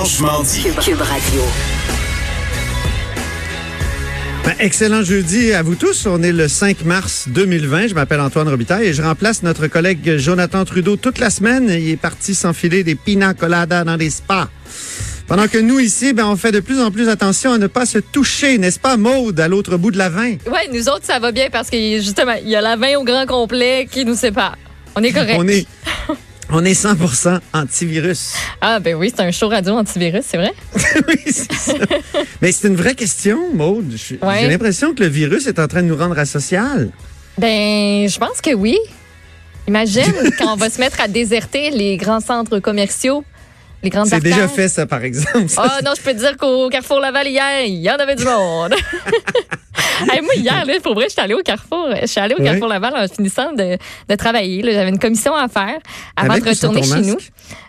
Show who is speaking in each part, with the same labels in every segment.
Speaker 1: Franchement dit.
Speaker 2: Cube Radio.
Speaker 3: Ben, excellent jeudi à vous tous. On est le 5 mars 2020. Je m'appelle Antoine Robitaille et je remplace notre collègue Jonathan Trudeau toute la semaine. Il est parti s'enfiler des pina coladas dans des spas. Pendant que nous, ici, ben, on fait de plus en plus attention à ne pas se toucher, n'est-ce pas, Maude, à l'autre bout de la vin?
Speaker 4: Ouais, nous autres, ça va bien parce que justement, il y a la vin au grand complet qui nous sépare. On est correct.
Speaker 3: On est, on est 100% antivirus.
Speaker 4: Ah, ben oui, c'est un show radio antivirus, c'est vrai?
Speaker 3: oui, c'est ça. Mais c'est une vraie question, Maude. J'ai
Speaker 4: Ouais.
Speaker 3: l'impression que le virus est en train de nous rendre asocial.
Speaker 4: Ben, je pense que oui. Imagine quand on va se mettre à déserter les grands centres commerciaux, les grandes
Speaker 3: C'est déjà fait, ça, par exemple.
Speaker 4: Ah non, je peux te dire qu'au Carrefour Laval hier, il y en avait du monde. Hey, moi, hier, là, pour vrai, je suis allée au Carrefour. Je suis allée au. Carrefour Laval en finissant de, de travailler. J'avais une commission à faire avant
Speaker 3: Avec
Speaker 4: de retourner chez nous.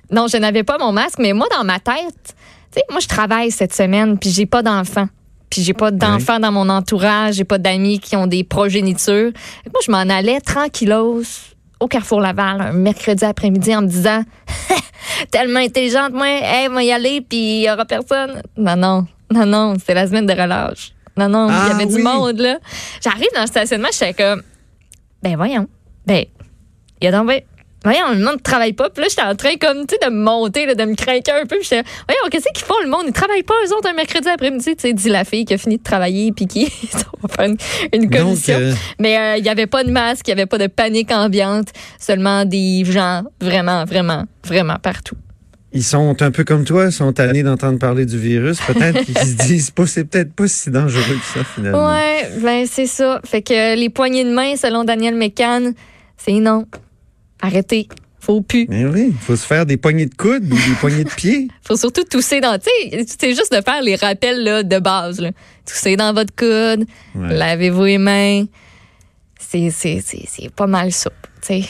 Speaker 4: Non, je n'avais pas mon masque, mais moi, dans ma tête, tu sais, moi, je travaille cette semaine, puis j'ai pas d'enfants. Puis j'ai pas d'enfants dans mon entourage, j'ai pas d'amis qui ont des progénitures. Moi, je m'en allais tranquillos au Carrefour Laval un mercredi après-midi en me disant tellement intelligente, moi, hey, moi y aller, puis il y aura personne. Non, non, non, non, c'est la semaine de relâche. Non, non, il
Speaker 3: Ah,
Speaker 4: y avait
Speaker 3: oui.
Speaker 4: du monde, là. J'arrive dans le stationnement, je suis comme, ben voyons, ben, il y a ben, voyons, le monde ne travaille pas. Puis là, j'étais en train, comme, tu sais, de me monter, là, de me craquer un peu. Puis j'étais, voyons, qu'est-ce qu'ils font, le monde? Ils travaillent pas, eux autres, un mercredi après-midi, tu sais, dit la fille qui a fini de travailler, puis qui, va faire une, une
Speaker 3: Donc,
Speaker 4: commission.
Speaker 3: euh,
Speaker 4: Mais euh, il n'y avait pas de masque, il n'y avait pas de panique ambiante, seulement des gens vraiment, vraiment, vraiment partout.
Speaker 3: ils sont un peu comme toi, ils sont tannés d'entendre parler du virus. Peut-être qu'ils se disent, pas, c'est peut-être pas si dangereux que ça, finalement.
Speaker 4: Ouais, ben c'est ça. Fait que les poignées de main, selon Daniel Mécan, c'est non. Arrêtez. Faut plus.
Speaker 3: Mais oui, il faut se faire des poignées de coude ou des poignées de pied.
Speaker 4: Faut surtout tousser dans. Tu sais, c'est juste de faire les rappels là, de base. Là. Tousser dans votre coude,
Speaker 3: Ouais.
Speaker 4: lavez-vous les mains. C'est, pas mal ça.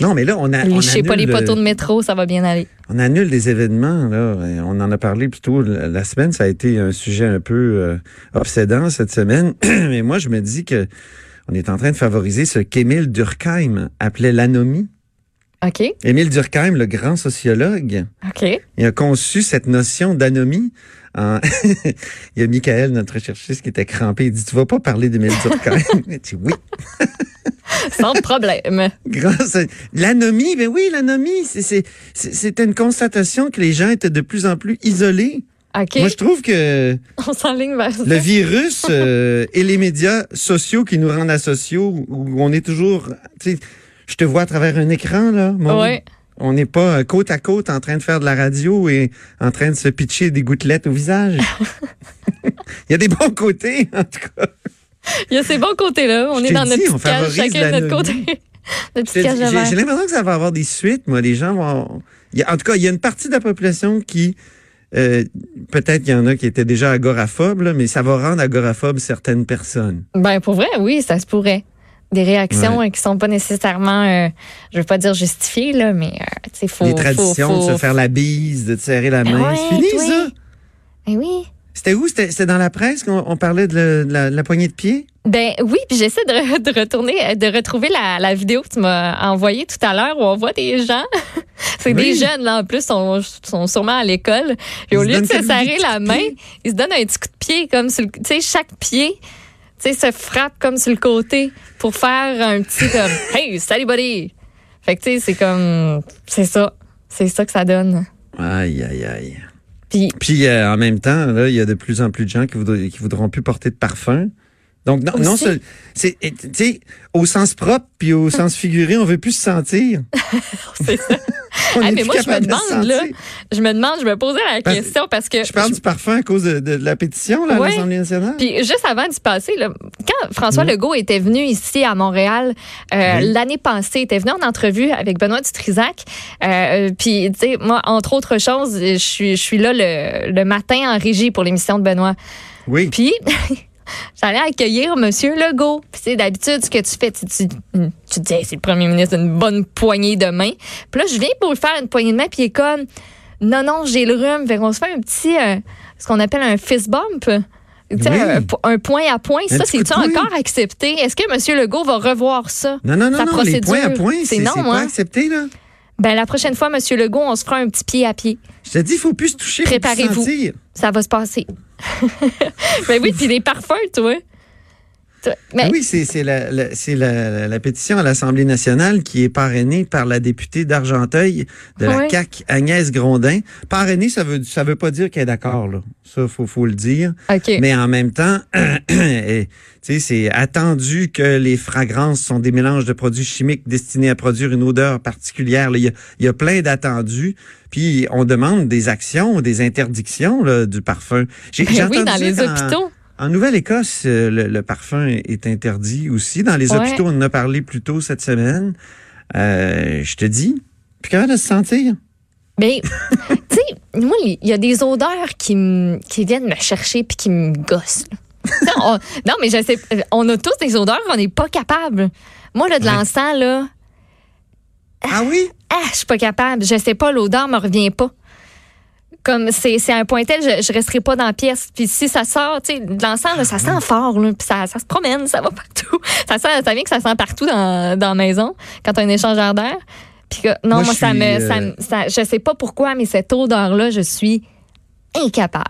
Speaker 3: Non, mais là, on a.
Speaker 4: Lichez pas les poteaux de
Speaker 3: euh,
Speaker 4: métro, ça va bien aller.
Speaker 3: On annule des événements, là. On en a parlé plus tôt la la semaine. Ça a été un sujet un peu euh, obsédant cette semaine. mais moi, je me dis que on est en train de favoriser ce qu'Émile Durkheim appelait l'anomie.
Speaker 4: OK?
Speaker 3: Émile Durkheim, le grand sociologue,
Speaker 4: OK.
Speaker 3: il a conçu cette notion d'anomie. en- il y a Michael, notre chercheuse, qui était crampé. Il dit, tu vas pas parler d'Émile Durkheim. Il dit, oui.
Speaker 4: Sans problème.
Speaker 3: L'anomie, ben oui, l'anomie, c'était une constatation que les gens étaient de plus en plus isolés.
Speaker 4: OK?
Speaker 3: Moi, je trouve que
Speaker 4: On s'enligne vers ça.
Speaker 3: le virus euh, et les médias sociaux qui nous rendent asociaux, où on est toujours, tu sais, je te vois à travers un écran, là.
Speaker 4: Ouais.
Speaker 3: On n'est pas euh, côte à côte en train de faire de la radio et en train de se pitcher des gouttelettes au visage. Il y a des bons côtés, en tout cas.
Speaker 4: Il y a ces bons côtés-là. On
Speaker 3: Je
Speaker 4: est dans
Speaker 3: dit,
Speaker 4: notre cage, chacun de notre côté.
Speaker 3: J'ai l'impression que ça va avoir des suites, moi. Les gens vont. il y a- en tout cas, il y a une partie de la population qui. euh, Peut-être qu'il y en a qui étaient déjà agoraphobes, là, mais ça va rendre agoraphobes certaines personnes.
Speaker 4: Ben pour vrai, oui, ça se pourrait. Des réactions euh, qui sont pas nécessairement, euh, je veux pas dire justifiées là, mais euh, tu sais, faut.
Speaker 3: Les traditions
Speaker 4: faut-
Speaker 3: de se faire la bise, de te serrer la
Speaker 4: Ben
Speaker 3: main.
Speaker 4: ouais,
Speaker 3: c'est fini,
Speaker 4: oui.
Speaker 3: ça?
Speaker 4: Ben oui.
Speaker 3: C'était où? C'était dans la presse qu'on on parlait de, le- de la, de la poignée de pied?
Speaker 4: Ben oui, puis j'essaie de, re- de retourner, euh, de retrouver la, la vidéo que tu m'as envoyée tout à l'heure où on voit des gens. C'est
Speaker 3: Oui.
Speaker 4: des jeunes là en plus, sont, sont sûrement à l'école. Et au lieu de se serrer la main, ils se donnent un petit coup de pied comme tu sais chaque pied, tu sais se frappe comme sur le côté pour faire un petit comme hey salut buddy. Fait que tu sais c'est comme c'est ça, c'est ça que ça donne.
Speaker 3: Aïe, aïe, aïe.
Speaker 4: Puis
Speaker 3: Puis euh, en même temps, là, il y a de plus en plus de gens qui, voudront, qui voudront plus porter de parfum. Donc, non, non
Speaker 4: Aussi.
Speaker 3: c'est, et, tu sais, au sens propre puis au sens figuré, on veut plus se sentir.
Speaker 4: c'est ça.
Speaker 3: On
Speaker 4: mais moi je me
Speaker 3: de
Speaker 4: demande là, je me demande, je me posais la
Speaker 3: Parce-
Speaker 4: question parce que
Speaker 3: Je parle du parfum à cause de, de la pétition là, à l'Assemblée nationale.
Speaker 4: Puis juste avant d'y passer, là, quand François Legault était venu ici à Montréal euh,
Speaker 3: Oui.
Speaker 4: l'année passée, il était venu en entrevue avec Benoît Dutrisac. Euh, puis tu sais, moi, entre autres choses, je suis, je suis là le, le matin en régie pour l'émission de Benoît.
Speaker 3: oui.
Speaker 4: Puis j'allais accueillir Monsieur Legault. Puis c'est d'habitude ce que tu fais, tu, tu, tu dis Hey, c'est le Premier ministre, une bonne poignée de main. Puis là, je viens pour lui faire une poignée de main, puis il est comme non non, j'ai le rhume. Fait qu'on se fait un petit, euh, ce qu'on appelle un fist bump. Tu sais,
Speaker 3: Oui.
Speaker 4: un, un point à point,
Speaker 3: Un
Speaker 4: ça, c'est-tu encore accepté? Est-ce que M. Legault va revoir ça?
Speaker 3: Non, non, non,
Speaker 4: sa
Speaker 3: non, les
Speaker 4: procédure?
Speaker 3: points à point, c'est,
Speaker 4: non,
Speaker 3: pas accepté, là.
Speaker 4: Ben, la prochaine fois, Monsieur Legault, on se fera un petit pied à pied.
Speaker 3: Je te dis, il faut plus se toucher.
Speaker 4: Préparez-vous. Ça va se passer. ben oui, puis des parfums, toi. Mais,
Speaker 3: oui, c'est la, la- c'est la, la pétition à l'Assemblée nationale qui est parrainée par la députée d'Argenteuil de la
Speaker 4: Ouais.
Speaker 3: CAQ, Agnès Grondin. Parrainée, ça veut ça veut pas dire qu'elle est d'accord là. Ça faut faut le dire.
Speaker 4: OK.
Speaker 3: Mais en même temps, tu sais, c'est attendu que les fragrances sont des mélanges de produits chimiques destinés à produire une odeur particulière. Il y y a plein d'attendus. Puis on demande des actions, des interdictions là, du parfum. J'ai
Speaker 4: Ben oui, dans les hôpitaux.
Speaker 3: En Nouvelle-Écosse, euh, le, le parfum est interdit aussi. Dans les
Speaker 4: Ouais.
Speaker 3: hôpitaux, on en a parlé plus tôt cette semaine. Euh, je te dis, plus capable de se sentir.
Speaker 4: Mais, tu sais, moi, il y a des odeurs qui, me- qui viennent me chercher puis qui me gossent. on- non, mais je sais, on a tous des odeurs, on n'est pas capable. Moi, là, de
Speaker 3: Ouais.
Speaker 4: l'encens, là,
Speaker 3: Ah oui?
Speaker 4: ah, je suis pas capable. Je sais pas, l'odeur me revient pas. Comme c'est c'est un point tel, je, je resterai pas dans la pièce. Puis si ça sort, tu sais, de l'encens, là, ça sent fort, là, puis ça, ça se promène, ça va partout. Ça sent, ça vient que ça sent partout dans, dans la maison quand t'as un échangeur d'air. Puis que, non,
Speaker 3: Moi,
Speaker 4: moi,
Speaker 3: je
Speaker 4: ça
Speaker 3: suis,
Speaker 4: me,
Speaker 3: euh,
Speaker 4: ça, me- ça- je sais pas pourquoi, mais cette odeur-là, je suis incapable.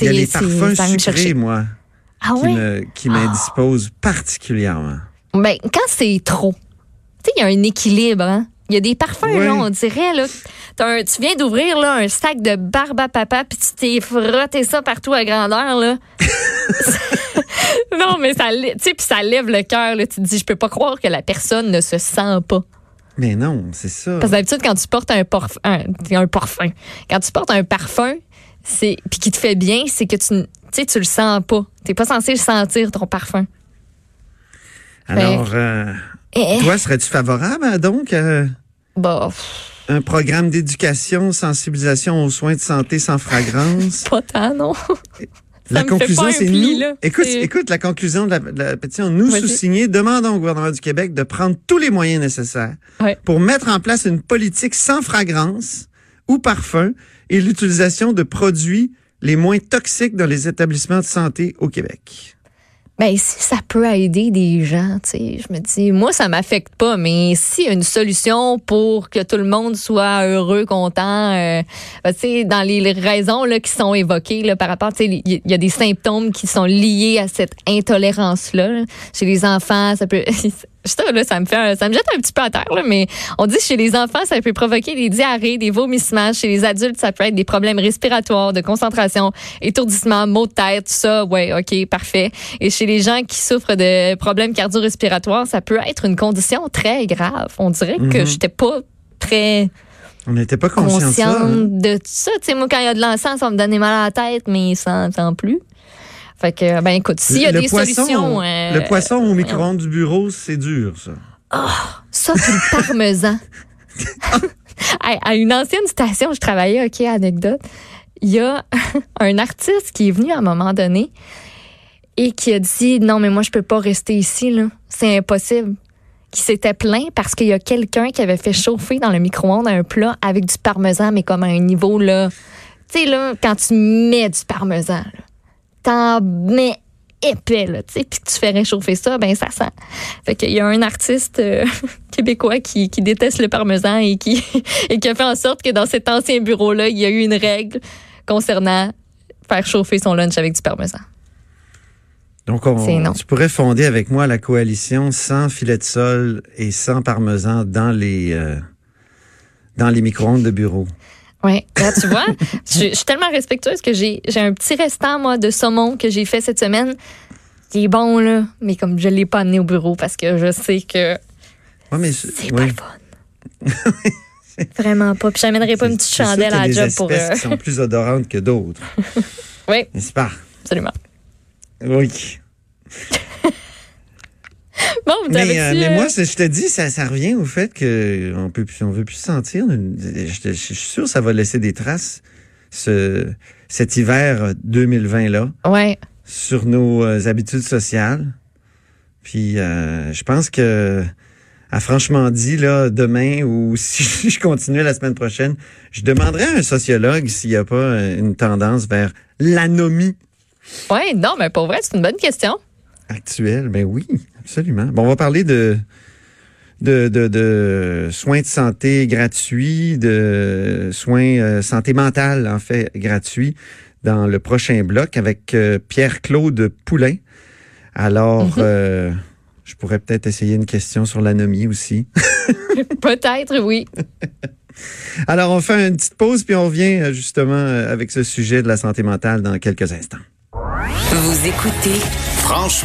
Speaker 3: Il y a
Speaker 4: C'est-
Speaker 3: les
Speaker 4: c'est-
Speaker 3: parfums sucrés,
Speaker 4: chercher.
Speaker 3: moi,
Speaker 4: Ah
Speaker 3: qui
Speaker 4: ouais?
Speaker 3: me- qui m'indisposent particulièrement.
Speaker 4: Ben, quand c'est trop, tu sais, il y a un équilibre, hein? Il y a des parfums, là, on dirait, là. un- tu viens d'ouvrir, là, un sac de barbe à papa, puis tu t'es frotté ça partout à grandeur, là. non, mais ça, tu puis ça lève le cœur, là. Tu te dis, je peux pas croire que la personne ne se sent pas.
Speaker 3: Mais non, c'est ça.
Speaker 4: Parce que d'habitude, quand tu portes un, porf- un, un parfum, quand tu portes un parfum, c'est puis qui te fait bien, c'est que tu, tu sais, tu le sens pas. T'es pas censé le sentir, ton parfum.
Speaker 3: Alors, euh,
Speaker 4: Eh,
Speaker 3: toi, serais-tu favorable à, donc à
Speaker 4: bah,
Speaker 3: un programme d'éducation, sensibilisation aux soins de santé sans fragrance?
Speaker 4: pas tant, non.
Speaker 3: La conclusion, c'est nous.
Speaker 4: là.
Speaker 3: Écoute, écoute la conclusion de la, de la pétition. Nous,
Speaker 4: Vas-y.
Speaker 3: sous-signés, demandons au gouvernement du Québec de prendre tous les moyens nécessaires pour mettre en place une politique sans fragrance ou parfum et l'utilisation de produits les moins toxiques dans les établissements de santé au Québec.
Speaker 4: Ben, si ça peut aider des gens, tu sais, je me dis, moi, ça m'affecte pas, mais a une solution pour que tout le monde soit heureux, content, euh, ben, tu sais, dans les raisons là, qui sont évoquées là, par rapport, tu sais, il y, a des symptômes qui sont liés à cette intolérance-là. là. Chez les enfants, ça peut... Ça, là, ça me fait un- ça me jette un petit peu à terre, là, mais on dit que chez les enfants, ça peut provoquer des diarrhées, des vomissements. Chez les adultes, ça peut être des problèmes respiratoires, de concentration, étourdissement, maux de tête, tout ça. Ouais, OK, parfait. Et chez les gens qui souffrent de problèmes cardio-respiratoires, ça peut être une condition très grave. On dirait que
Speaker 3: Mhm.
Speaker 4: j'étais pas très
Speaker 3: On n'était pas conscient de ça. hein?
Speaker 4: consciente de tout ça. Tu sais, moi, quand il y a de l'encens, ça me donnait mal à la tête, mais sans, sans plus. Fait que, ben écoute, s'il y a
Speaker 3: Le
Speaker 4: des
Speaker 3: poisson,
Speaker 4: solutions... euh,
Speaker 3: Le poisson au micro-ondes du bureau, c'est dur, ça.
Speaker 4: Ça, puis le parmesan. à, une ancienne station où je travaillais, OK, anecdote, il y a un artiste qui est venu à un moment donné et qui a dit Non, mais moi, je peux pas rester ici, là. C'est impossible. Qui s'était plaint parce qu'il y a quelqu'un qui avait fait chauffer dans le micro-ondes un plat avec du parmesan, mais comme à un niveau, là. Tu sais, là, quand tu mets du parmesan, là, mets épais, là, tu sais, puis que tu fais réchauffer ça, ben ça sent. Fait qu'il y a un artiste euh, québécois qui, qui déteste le parmesan et qui, et qui a fait en sorte que dans cet ancien bureau-là, il y a eu une règle concernant faire chauffer son lunch avec du parmesan.
Speaker 3: Donc, on,
Speaker 4: non.
Speaker 3: tu pourrais fonder avec moi la coalition sans filet de sol et sans parmesan dans les, euh, dans les micro-ondes de bureau.
Speaker 4: Ouais, là tu vois, je, je suis tellement respectueuse que j'ai j'ai un petit restant moi de saumon que j'ai fait cette semaine. qui est bon là, mais comme je l'ai pas amené au bureau parce que je sais que
Speaker 3: Ouais, mais
Speaker 4: c'est
Speaker 3: ouais.
Speaker 4: pas le fun. Vraiment pas. Puis j'amènerai pas une petite chandelle à la job pour. euh,
Speaker 3: qui sont plus odorantes que d'autres.
Speaker 4: Oui,
Speaker 3: N'est-ce pas?
Speaker 4: absolument.
Speaker 3: Oui.
Speaker 4: Bon,
Speaker 3: Mais, euh, mais
Speaker 4: euh,
Speaker 3: moi, je te dis, ça, ça revient au fait que on peut on veut plus sentir. Je, suis sûr que ça va laisser des traces, ce, cet hiver 2020-là,
Speaker 4: Ouais.
Speaker 3: sur nos euh, habitudes sociales. Puis, euh, je pense que, à franchement dit, là, demain ou si je continuais la semaine prochaine, je demanderais à un sociologue s'il n'y a pas une tendance vers l'anomie
Speaker 4: Ouais, non, mais pour vrai, c'est une bonne question.
Speaker 3: actuelle. Ben oui, absolument. Bon, on va parler de de, de, de soins de santé gratuits, de soins euh, santé mentale, en fait, gratuits dans le prochain bloc avec euh, Pierre-Claude Poulain. Alors,
Speaker 4: Mhm.
Speaker 3: euh, je pourrais peut-être essayer une question sur l'anomie aussi.
Speaker 4: Peut-être, oui.
Speaker 3: Alors, on fait une petite pause, puis on revient euh, justement avec ce sujet de la santé mentale dans quelques instants.
Speaker 1: Vous écoutez
Speaker 2: Franchement